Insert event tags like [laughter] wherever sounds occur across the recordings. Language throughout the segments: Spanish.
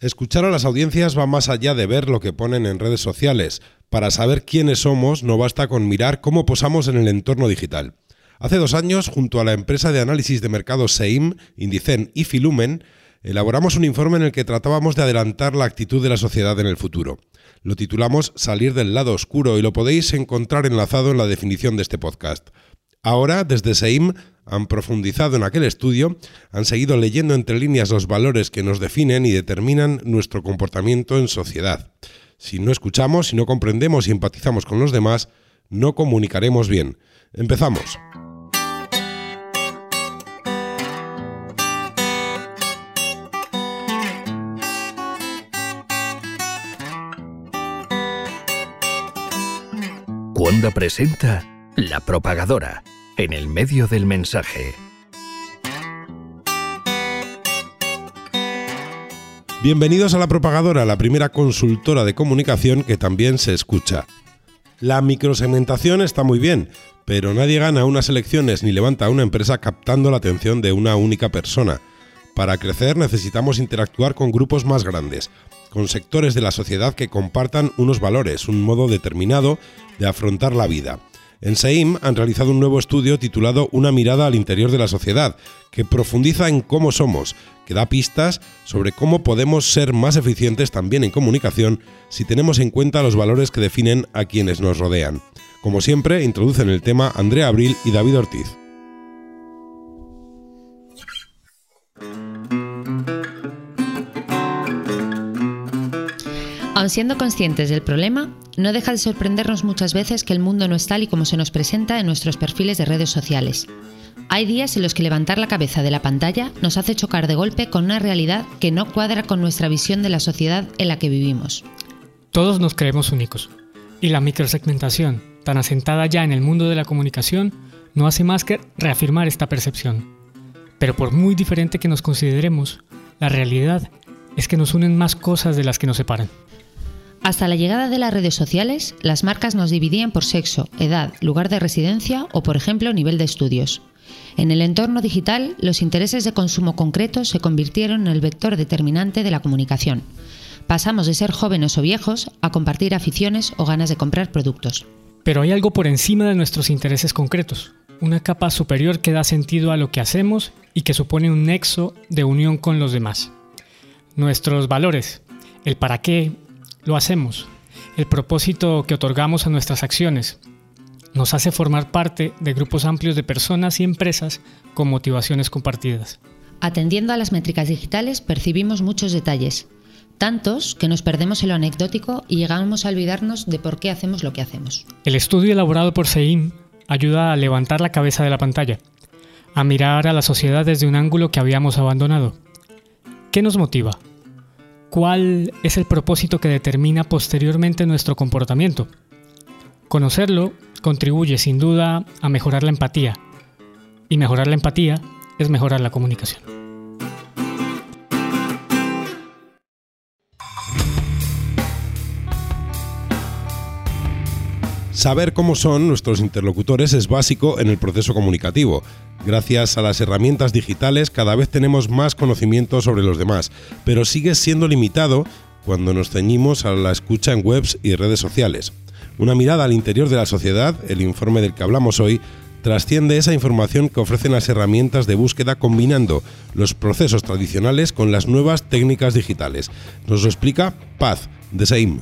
Escuchar a las audiencias va más allá de ver lo que ponen en redes sociales. Para saber quiénes somos no basta con mirar cómo posamos en el entorno digital. Hace dos años, junto a la empresa de análisis de mercados SEIM, Indicen y Filumen, elaboramos un informe en el que tratábamos de adelantar la actitud de la sociedad en el futuro. Lo titulamos Salir del lado oscuro y lo podéis encontrar enlazado en la definición de este podcast. Ahora, desde SEIM, han profundizado en aquel estudio, han seguido leyendo entre líneas los valores que nos definen y determinan nuestro comportamiento en sociedad. Si no escuchamos, si no comprendemos y empatizamos con los demás, no comunicaremos bien. Empezamos. Cuando presenta La Propagadora en el medio del mensaje. Bienvenidos a La Propagadora, la primera consultora de comunicación que también se escucha. La microsegmentación está muy bien, pero nadie gana unas elecciones ni levanta una empresa captando la atención de una única persona. Para crecer necesitamos interactuar con grupos más grandes, con sectores de la sociedad que compartan unos valores, un modo determinado de afrontar la vida. En SEIM han realizado un nuevo estudio titulado Una mirada al interior de la sociedad, que profundiza en cómo somos, que da pistas sobre cómo podemos ser más eficientes también en comunicación si tenemos en cuenta los valores que definen a quienes nos rodean. Como siempre, introducen el tema Andrea Abril y David Ortiz. Aun siendo conscientes del problema, no deja de sorprendernos muchas veces que el mundo no es tal y como se nos presenta en nuestros perfiles de redes sociales. Hay días en los que levantar la cabeza de la pantalla nos hace chocar de golpe con una realidad que no cuadra con nuestra visión de la sociedad en la que vivimos. Todos nos creemos únicos, y la microsegmentación, tan asentada ya en el mundo de la comunicación, no hace más que reafirmar esta percepción. Pero por muy diferente que nos consideremos, la realidad es que nos unen más cosas de las que nos separan. Hasta la llegada de las redes sociales, las marcas nos dividían por sexo, edad, lugar de residencia o, por ejemplo, nivel de estudios. En el entorno digital, los intereses de consumo concretos se convirtieron en el vector determinante de la comunicación. Pasamos de ser jóvenes o viejos a compartir aficiones o ganas de comprar productos. Pero hay algo por encima de nuestros intereses concretos, una capa superior que da sentido a lo que hacemos y que supone un nexo de unión con los demás. Nuestros valores, el para qué, lo hacemos, el propósito que otorgamos a nuestras acciones, nos hace formar parte de grupos amplios de personas y empresas con motivaciones compartidas. Atendiendo a las métricas digitales percibimos muchos detalles, tantos que nos perdemos en lo anecdótico y llegamos a olvidarnos de por qué hacemos lo que hacemos. El estudio elaborado por SEIM ayuda a levantar la cabeza de la pantalla, a mirar a la sociedad desde un ángulo que habíamos abandonado. ¿Qué nos motiva? ¿Cuál es el propósito que determina posteriormente nuestro comportamiento? Conocerlo contribuye sin duda a mejorar la empatía. Y mejorar la empatía es mejorar la comunicación. Saber cómo son nuestros interlocutores es básico en el proceso comunicativo. Gracias a las herramientas digitales cada vez tenemos más conocimiento sobre los demás, pero sigue siendo limitado cuando nos ceñimos a la escucha en webs y redes sociales. Una mirada al interior de la sociedad, el informe del que hablamos hoy, trasciende esa información que ofrecen las herramientas de búsqueda combinando los procesos tradicionales con las nuevas técnicas digitales. Nos lo explica Paz, de SEIM.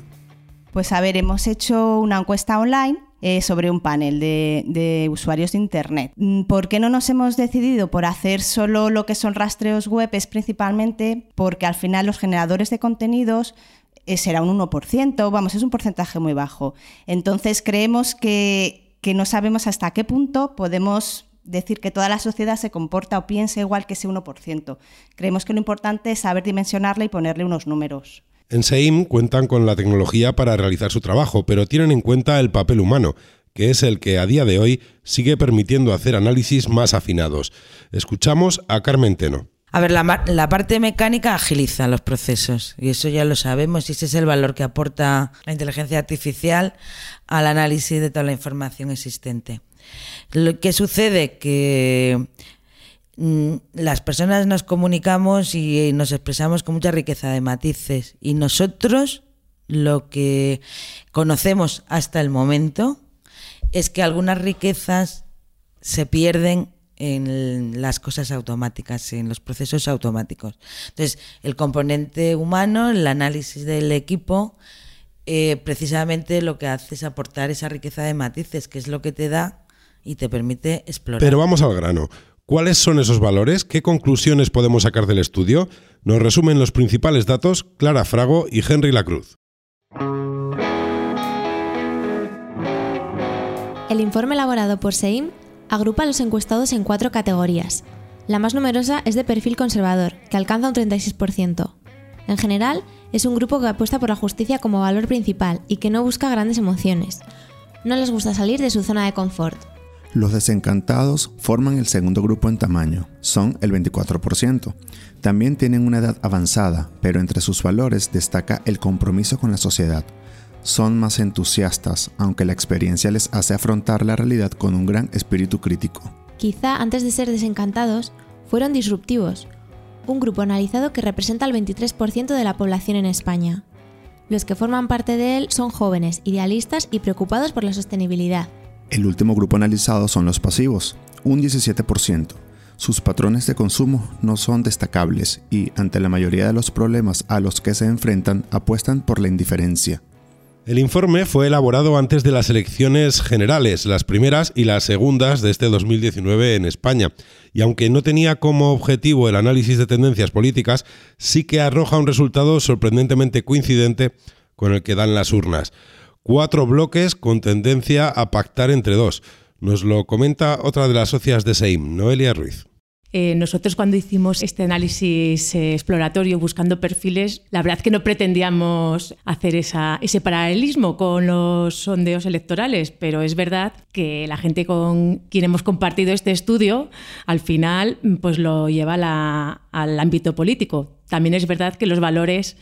Pues a ver, hemos hecho una encuesta online eh, sobre un panel de, usuarios de Internet. Mm, ¿Por qué no nos hemos decidido por hacer solo lo que son rastreos web? Es principalmente porque al final los generadores de contenidos eh, será un 1%, vamos, es un porcentaje muy bajo. Entonces creemos que, que no sabemos hasta qué punto podemos decir que toda la sociedad se comporta o piensa igual que ese 1%. Creemos que lo importante es saber dimensionarla y ponerle unos números. En SEIM cuentan con la tecnología para realizar su trabajo, pero tienen en cuenta el papel humano, que es el que a día de hoy sigue permitiendo hacer análisis más afinados. Escuchamos a Carmen Teno. A ver, la, la, parte mecánica agiliza los procesos y eso ya lo sabemos y ese es el valor que aporta la inteligencia artificial al análisis de toda la información existente. Lo que sucede que las personas nos comunicamos y nos expresamos con mucha riqueza de matices y nosotros lo que conocemos hasta el momento es que algunas riquezas se pierden en las cosas automáticas, en los procesos automáticos. Entonces, el componente humano, el análisis del equipo, eh, precisamente lo que hace es aportar esa riqueza de matices, que es lo que te da y te permite explorar. Pero vamos al grano. ¿Cuáles son esos valores? ¿Qué conclusiones podemos sacar del estudio? Nos resumen los principales datos Clara Frago y Henry Lacruz. El informe elaborado por SEIM agrupa a los encuestados en cuatro categorías. La más numerosa es de perfil conservador, que alcanza un 36%. En general, es un grupo que apuesta por la justicia como valor principal y que no busca grandes emociones. No les gusta salir de su zona de confort. Los desencantados forman el segundo grupo en tamaño, son el 24%. También tienen una edad avanzada, pero entre sus valores destaca el compromiso con la sociedad. Son más entusiastas, aunque la experiencia les hace afrontar la realidad con un gran espíritu crítico. Quizá antes de ser desencantados, fueron disruptivos, un grupo analizado que representa el 23% de la población en España. Los que forman parte de él son jóvenes, idealistas y preocupados por la sostenibilidad. El último grupo analizado son los pasivos, un 17%. Sus patrones de consumo no son destacables y, ante la mayoría de los problemas a los que se enfrentan, apuestan por la indiferencia. El informe fue elaborado antes de las elecciones generales, las primeras y las segundas de este 2019 en España, y aunque no tenía como objetivo el análisis de tendencias políticas, sí que arroja un resultado sorprendentemente coincidente con el que dan las urnas. Cuatro bloques con tendencia a pactar entre dos. Nos lo comenta otra de las socias de SEIM, Noelia Ruiz. Eh, nosotros cuando hicimos este análisis eh, exploratorio buscando perfiles, la verdad que no pretendíamos hacer ese paralelismo con los sondeos electorales, pero es verdad que la gente con quien hemos compartido este estudio al final pues lo lleva al ámbito político. También es verdad que los valores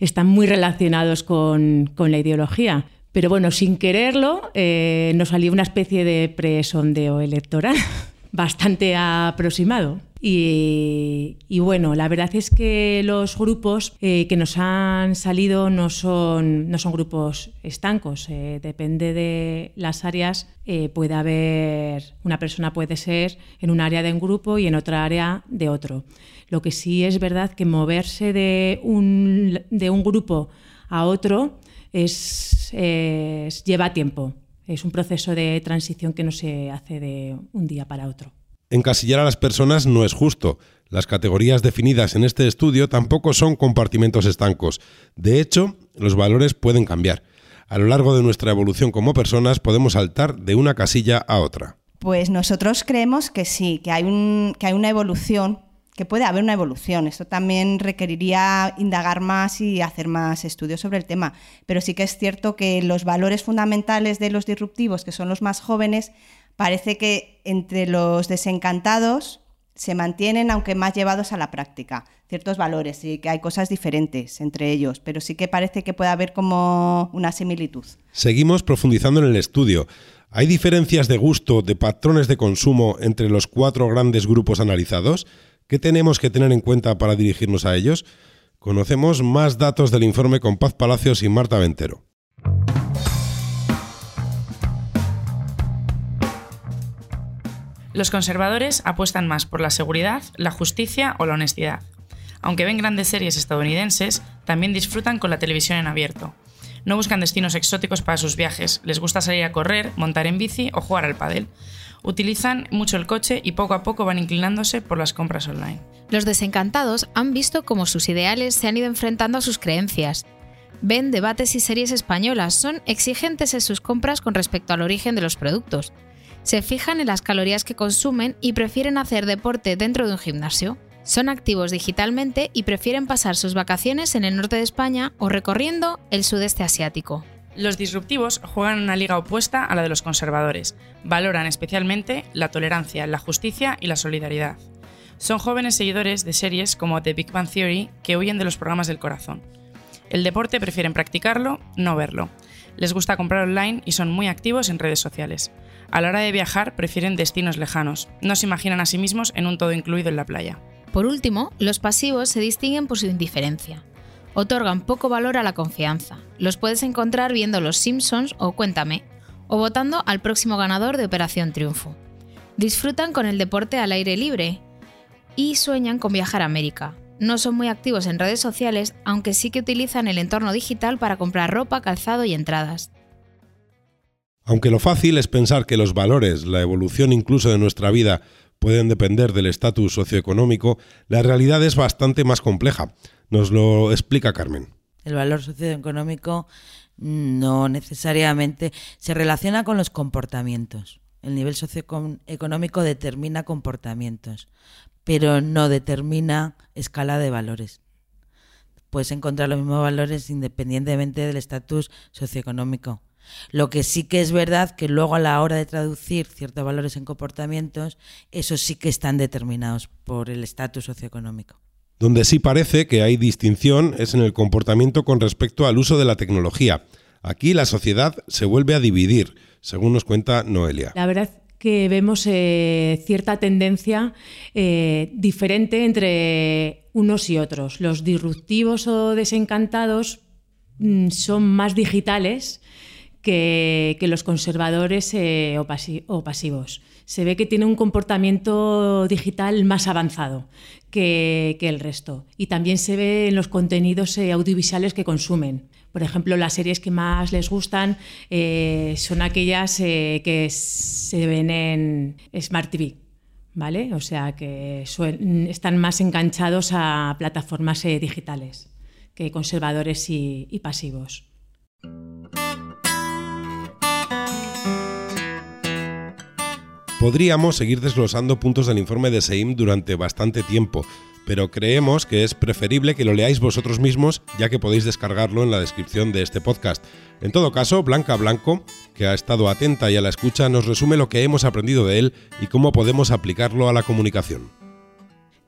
están muy relacionados con, la ideología. Pero bueno, sin quererlo, eh, nos salió una especie de presondeo electoral. [laughs] bastante aproximado. Y, bueno, la verdad es que los grupos eh, que nos han salido no son, no son grupos estancos. Eh, depende de las áreas, puede haber, una persona puede ser en un área de un grupo y en otra área de otro. Lo que sí es verdad que moverse de un, de un grupo a otro es, lleva tiempo. Es un proceso de transición que no se hace de un día para otro. Encasillar a las personas no es justo. Las categorías definidas en este estudio tampoco son compartimentos estancos. De hecho, los valores pueden cambiar. A lo largo de nuestra evolución como personas podemos saltar de una casilla a otra. Pues nosotros creemos que sí, que hay, un, que hay una evolución, que puede haber una evolución. Esto también requeriría indagar más y hacer más estudios sobre el tema. Pero sí que es cierto que los valores fundamentales de los disruptivos, que son los más jóvenes, parece que entre los desencantados se mantienen, aunque más llevados a la práctica, ciertos valores y que hay cosas diferentes entre ellos, pero sí que parece que puede haber como una similitud. Seguimos profundizando en el estudio. ¿Hay diferencias de gusto, de patrones de consumo entre los cuatro grandes grupos analizados? ¿Qué tenemos que tener en cuenta para dirigirnos a ellos? Conocemos más datos del informe con Paz Palacios y Marta Ventero. Los conservadores apuestan más por la seguridad, la justicia o la honestidad. Aunque ven grandes series estadounidenses, también disfrutan con la televisión en abierto. No buscan destinos exóticos para sus viajes, les gusta salir a correr, montar en bici o jugar al pádel. Utilizan mucho el coche y poco a poco van inclinándose por las compras online. Los desencantados han visto cómo sus ideales se han ido enfrentando a sus creencias. Ven debates y series españolas, son exigentes en sus compras con respecto al origen de los productos se fijan en las calorías que consumen y prefieren hacer deporte dentro de un gimnasio. Son activos digitalmente y prefieren pasar sus vacaciones en el norte de España o recorriendo el sudeste asiático. Los disruptivos juegan una liga opuesta a la de los conservadores. Valoran especialmente la tolerancia, la justicia y la solidaridad. Son jóvenes seguidores de series como The Big Bang Theory que huyen de los programas del corazón. El deporte prefieren practicarlo, no verlo. Les gusta comprar online y son muy activos en redes sociales. A la hora de viajar prefieren destinos lejanos, no se imaginan a sí mismos en un todo incluido en la playa. Por último, los pasivos se distinguen por su indiferencia. Otorgan poco valor a la confianza. Los puedes encontrar viendo Los Simpsons o Cuéntame, o votando al próximo ganador de Operación Triunfo. Disfrutan con el deporte al aire libre y sueñan con viajar a América. No son muy activos en redes sociales, aunque sí que utilizan el entorno digital para comprar ropa, calzado y entradas. Aunque lo fácil es pensar que los valores, la evolución incluso de nuestra vida, pueden depender del estatus socioeconómico, la realidad es bastante más compleja. Nos lo explica Carmen. El valor socioeconómico no necesariamente se relaciona con los comportamientos. El nivel socioeconómico determina comportamientos, pero no determina escala de valores. Puedes encontrar los mismos valores independientemente del estatus socioeconómico. Lo que sí que es verdad que luego a la hora de traducir ciertos valores en comportamientos, esos sí que están determinados por el estatus socioeconómico. Donde sí parece que hay distinción es en el comportamiento con respecto al uso de la tecnología. Aquí la sociedad se vuelve a dividir, según nos cuenta Noelia. La verdad que vemos eh, cierta tendencia eh, diferente entre unos y otros. Los disruptivos o desencantados mm, son más digitales que, los conservadores eh, o, pasivos. Se ve que tiene un comportamiento digital más avanzado que, el resto. Y también se ve en los contenidos eh, audiovisuales que consumen. Por ejemplo, las series que más les gustan eh, son aquellas que se ven en Smart TV. ¿Vale? O sea que están más enganchados a plataformas digitales que conservadores y pasivos. Podríamos seguir desglosando puntos del informe de SEIM durante bastante tiempo, pero creemos que es preferible que lo leáis vosotros mismos, ya que podéis descargarlo en la descripción de este podcast. En todo caso, Blanca Blanco, que ha estado atenta y a la escucha, nos resume lo que hemos aprendido de él y cómo podemos aplicarlo a la comunicación.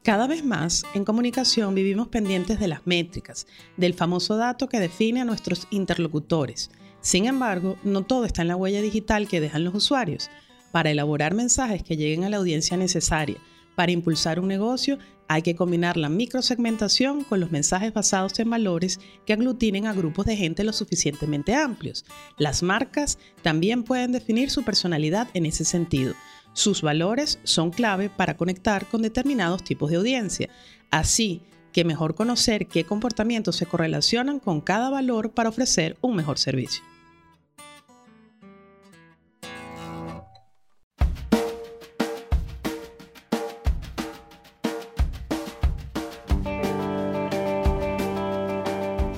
Cada vez más en comunicación vivimos pendientes de las métricas, del famoso dato que define a nuestros interlocutores. Sin embargo, no todo está en la huella digital que dejan los usuarios para elaborar mensajes que lleguen a la audiencia necesaria. Para impulsar un negocio hay que combinar la microsegmentación con los mensajes basados en valores que aglutinen a grupos de gente lo suficientemente amplios. Las marcas también pueden definir su personalidad en ese sentido. Sus valores son clave para conectar con determinados tipos de audiencia. Así que mejor conocer qué comportamientos se correlacionan con cada valor para ofrecer un mejor servicio.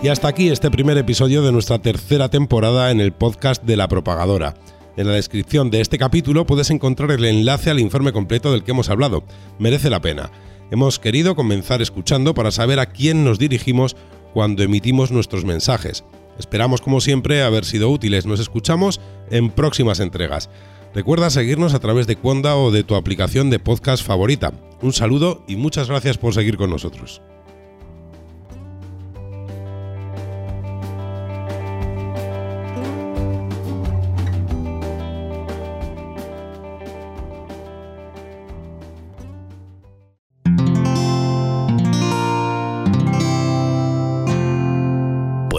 Y hasta aquí este primer episodio de nuestra tercera temporada en el podcast de la propagadora. En la descripción de este capítulo puedes encontrar el enlace al informe completo del que hemos hablado. Merece la pena. Hemos querido comenzar escuchando para saber a quién nos dirigimos cuando emitimos nuestros mensajes. Esperamos como siempre haber sido útiles. Nos escuchamos en próximas entregas. Recuerda seguirnos a través de Cuonda o de tu aplicación de podcast favorita. Un saludo y muchas gracias por seguir con nosotros.